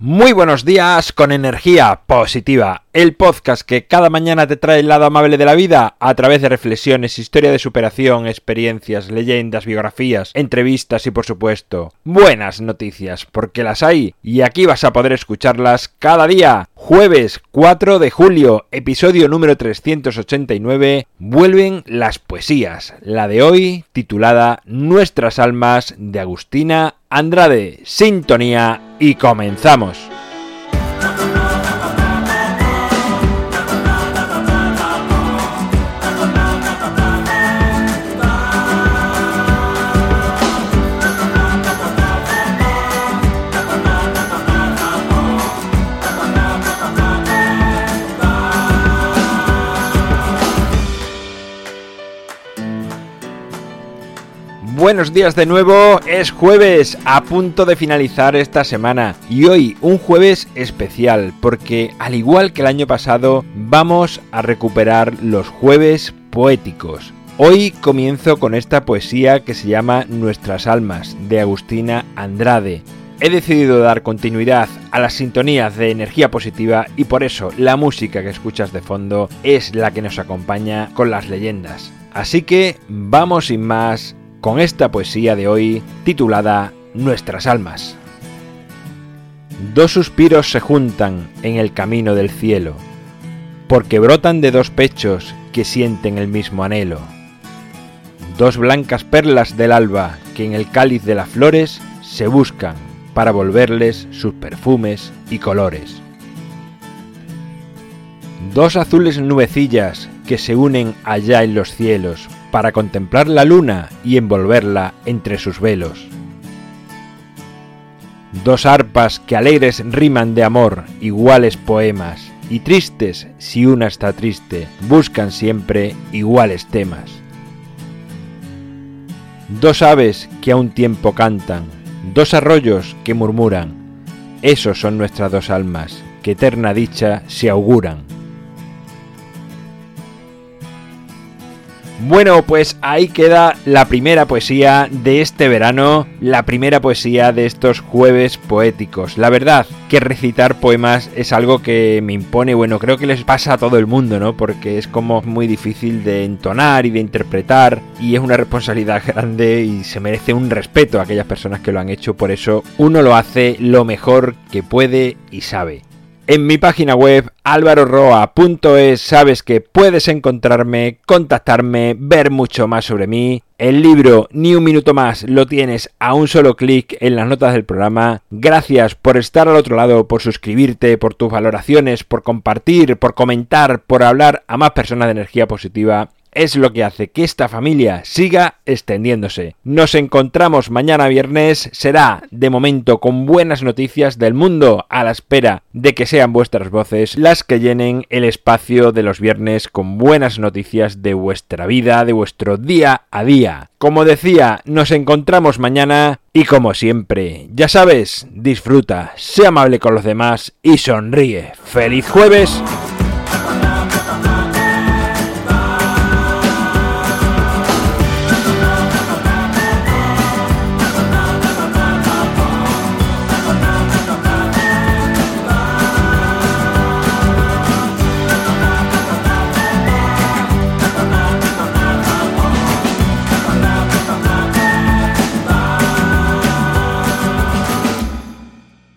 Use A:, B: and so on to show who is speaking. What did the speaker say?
A: Muy buenos días con energía positiva, el podcast que cada mañana te trae el lado amable de la vida a través de reflexiones, historia de superación, experiencias, leyendas, biografías, entrevistas y por supuesto buenas noticias, porque las hay y aquí vas a poder escucharlas cada día. Jueves 4 de julio, episodio número 389, vuelven las poesías, la de hoy titulada Nuestras almas de Agustina Andrade, sintonía y comenzamos. Buenos días de nuevo, es jueves, a punto de finalizar esta semana y hoy un jueves especial porque al igual que el año pasado vamos a recuperar los jueves poéticos. Hoy comienzo con esta poesía que se llama Nuestras Almas de Agustina Andrade. He decidido dar continuidad a las sintonías de energía positiva y por eso la música que escuchas de fondo es la que nos acompaña con las leyendas. Así que vamos sin más con esta poesía de hoy titulada Nuestras almas. Dos suspiros se juntan en el camino del cielo, porque brotan de dos pechos que sienten el mismo anhelo. Dos blancas perlas del alba que en el cáliz de las flores se buscan para volverles sus perfumes y colores. Dos azules nubecillas que se unen allá en los cielos para contemplar la luna y envolverla entre sus velos. Dos arpas que alegres riman de amor, iguales poemas, y tristes, si una está triste, buscan siempre iguales temas. Dos aves que a un tiempo cantan, dos arroyos que murmuran, esos son nuestras dos almas, que eterna dicha se auguran. Bueno, pues ahí queda la primera poesía de este verano, la primera poesía de estos jueves poéticos. La verdad que recitar poemas es algo que me impone, bueno, creo que les pasa a todo el mundo, ¿no? Porque es como muy difícil de entonar y de interpretar y es una responsabilidad grande y se merece un respeto a aquellas personas que lo han hecho, por eso uno lo hace lo mejor que puede y sabe. En mi página web alvaroroa.es sabes que puedes encontrarme, contactarme, ver mucho más sobre mí. El libro Ni un minuto más lo tienes a un solo clic en las notas del programa. Gracias por estar al otro lado, por suscribirte, por tus valoraciones, por compartir, por comentar, por hablar a más personas de energía positiva es lo que hace que esta familia siga extendiéndose. Nos encontramos mañana viernes, será de momento con buenas noticias del mundo a la espera de que sean vuestras voces las que llenen el espacio de los viernes con buenas noticias de vuestra vida, de vuestro día a día. Como decía, nos encontramos mañana y como siempre, ya sabes, disfruta, sea amable con los demás y sonríe. ¡Feliz jueves!